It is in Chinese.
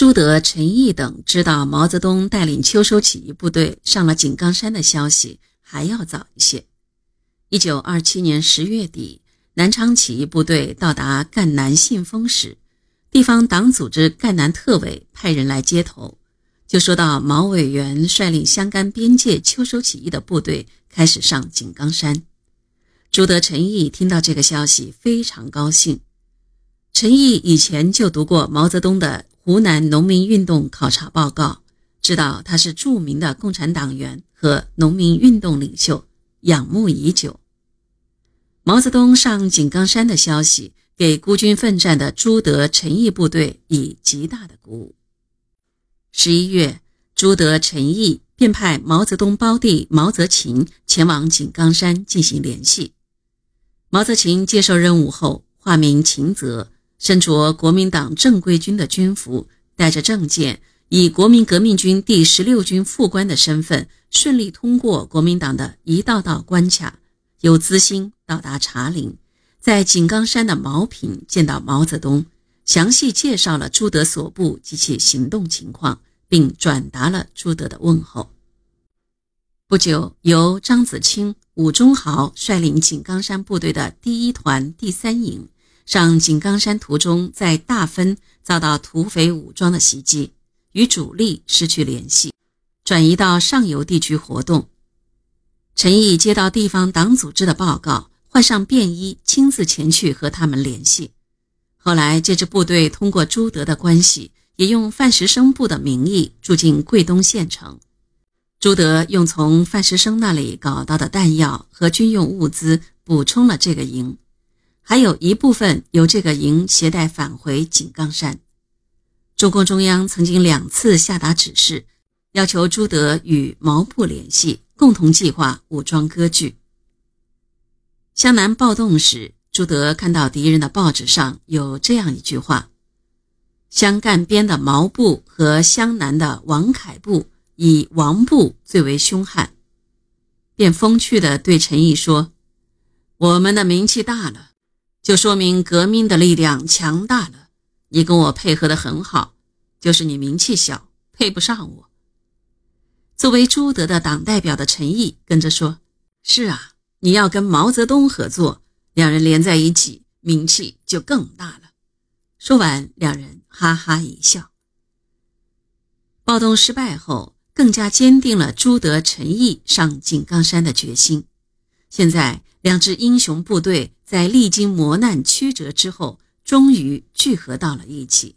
朱德、陈毅等知道毛泽东带领秋收起义部队上了井冈山的消息还要早一些。一九二七年十月底，南昌起义部队到达赣南信丰时，地方党组织赣南特委派人来接头，就说到毛委员率领湘赣边界秋收起义的部队开始上井冈山。朱德、陈毅听到这个消息非常高兴。陈毅以前就读过毛泽东的。湖南农民运动考察报告，知道他是著名的共产党员和农民运动领袖，仰慕已久。毛泽东上井冈山的消息，给孤军奋战的朱德、陈毅部队以极大的鼓舞。十一月，朱德、陈毅便派毛泽东胞弟毛泽勤前往井冈山进行联系。毛泽勤接受任务后，化名秦泽。身着国民党正规军的军服，带着证件，以国民革命军第十六军副官的身份，顺利通过国民党的一道道关卡，由资兴到达茶陵，在井冈山的茅坪见到毛泽东，详细介绍了朱德所部及其行动情况，并转达了朱德的问候。不久，由张子清、伍中豪率领井冈山部队的第一团第三营。上井冈山途中，在大分遭到土匪武装的袭击，与主力失去联系，转移到上游地区活动。陈毅接到地方党组织的报告，换上便衣，亲自前去和他们联系。后来，这支部队通过朱德的关系，也用范石生部的名义住进桂东县城。朱德用从范石生那里搞到的弹药和军用物资，补充了这个营。还有一部分由这个营携带返回井冈山。中共中央曾经两次下达指示，要求朱德与毛部联系，共同计划武装割据。湘南暴动时，朱德看到敌人的报纸上有这样一句话：“湘赣边的毛部和湘南的王凯部，以王部最为凶悍。”便风趣地对陈毅说：“我们的名气大了。”就说明革命的力量强大了。你跟我配合的很好，就是你名气小，配不上我。作为朱德的党代表的陈毅跟着说：“是啊，你要跟毛泽东合作，两人连在一起，名气就更大了。”说完，两人哈哈一笑。暴动失败后，更加坚定了朱德、陈毅上井冈山的决心。现在，两支英雄部队在历经磨难曲折之后，终于聚合到了一起。